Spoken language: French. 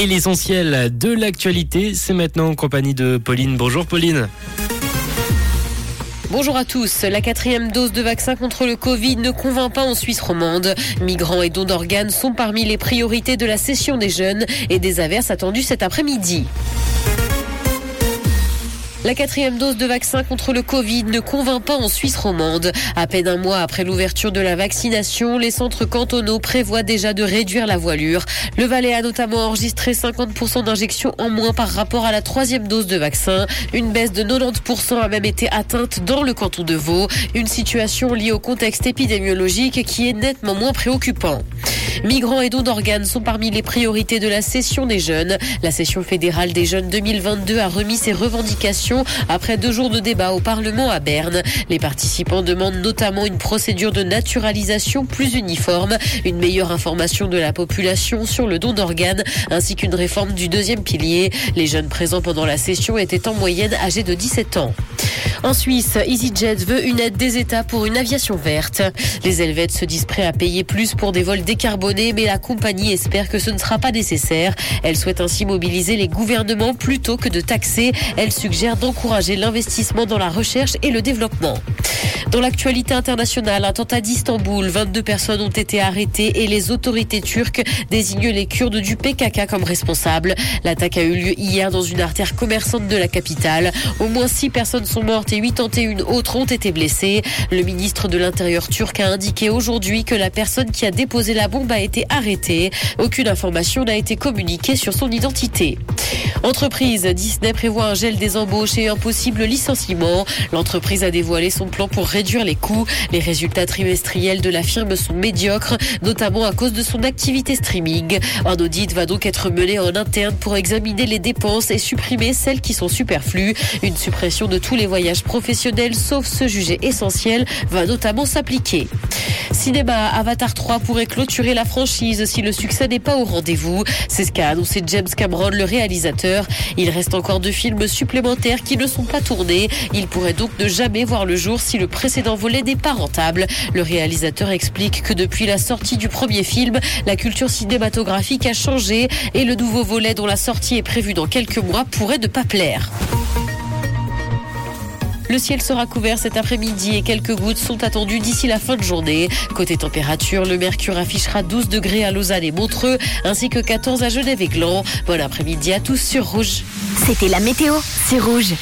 Et l'essentiel de l'actualité, c'est maintenant en compagnie de Pauline. Bonjour Pauline. Bonjour à tous. La quatrième dose de vaccin contre le Covid ne convainc pas en Suisse romande. Migrants et dons d'organes sont parmi les priorités de la session des jeunes et des averses attendues cet après-midi. La quatrième dose de vaccin contre le Covid ne convainc pas en Suisse romande. À peine un mois après l'ouverture de la vaccination, les centres cantonaux prévoient déjà de réduire la voilure. Le Valais a notamment enregistré 50% d'injections en moins par rapport à la troisième dose de vaccin. Une baisse de 90% a même été atteinte dans le canton de Vaud. Une situation liée au contexte épidémiologique qui est nettement moins préoccupant. Migrants et dons d'organes sont parmi les priorités de la session des jeunes. La session fédérale des jeunes 2022 a remis ses revendications après deux jours de débat au Parlement à Berne. Les participants demandent notamment une procédure de naturalisation plus uniforme, une meilleure information de la population sur le don d'organes, ainsi qu'une réforme du deuxième pilier. Les jeunes présents pendant la session étaient en moyenne âgés de 17 ans. En Suisse, EasyJet veut une aide des États pour une aviation verte. Les Helvètes se disent prêts à payer plus pour des vols décarbonés, mais la compagnie espère que ce ne sera pas nécessaire. Elle souhaite ainsi mobiliser les gouvernements plutôt que de taxer. Elle suggère d'encourager l'investissement dans la recherche et le développement. Dans l'actualité internationale, attentat d'Istanbul, 22 personnes ont été arrêtées et les autorités turques désignent les Kurdes du PKK comme responsables. L'attaque a eu lieu hier dans une artère commerçante de la capitale. Au moins 6 personnes sont mortes et 81 autres ont été blessées. Le ministre de l'Intérieur turc a indiqué aujourd'hui que la personne qui a déposé la bombe a été arrêtée. Aucune information n'a été communiquée sur son identité. Entreprise, Disney prévoit un gel des embauches et un possible licenciement. L'entreprise a dévoilé son plan pour réduire les coûts. Les résultats trimestriels de la firme sont médiocres, notamment à cause de son activité streaming. Un audit va donc être mené en interne pour examiner les dépenses et supprimer celles qui sont superflues. Une suppression de tous les voyages professionnels, sauf ceux jugés essentiels, va notamment s'appliquer. Cinéma, Avatar 3 pourrait clôturer la franchise si le succès n'est pas au rendez-vous. C'est ce qu'a annoncé James Cameron, le réalisateur. Il reste encore deux films supplémentaires qui ne sont pas tournés. Il pourrait donc ne jamais voir le jour si le précédent volet n'est pas rentable. Le réalisateur explique que depuis la sortie du premier film, la culture cinématographique a changé et le nouveau volet dont la sortie est prévue dans quelques mois pourrait ne pas plaire. Le ciel sera couvert cet après-midi et quelques gouttes sont attendues d'ici la fin de journée. Côté température, le mercure affichera 12 degrés à Lausanne et Montreux, ainsi que 14 à Genève et Gland. Bon après-midi à tous sur Rouge. C'était la météo, c'est Rouge.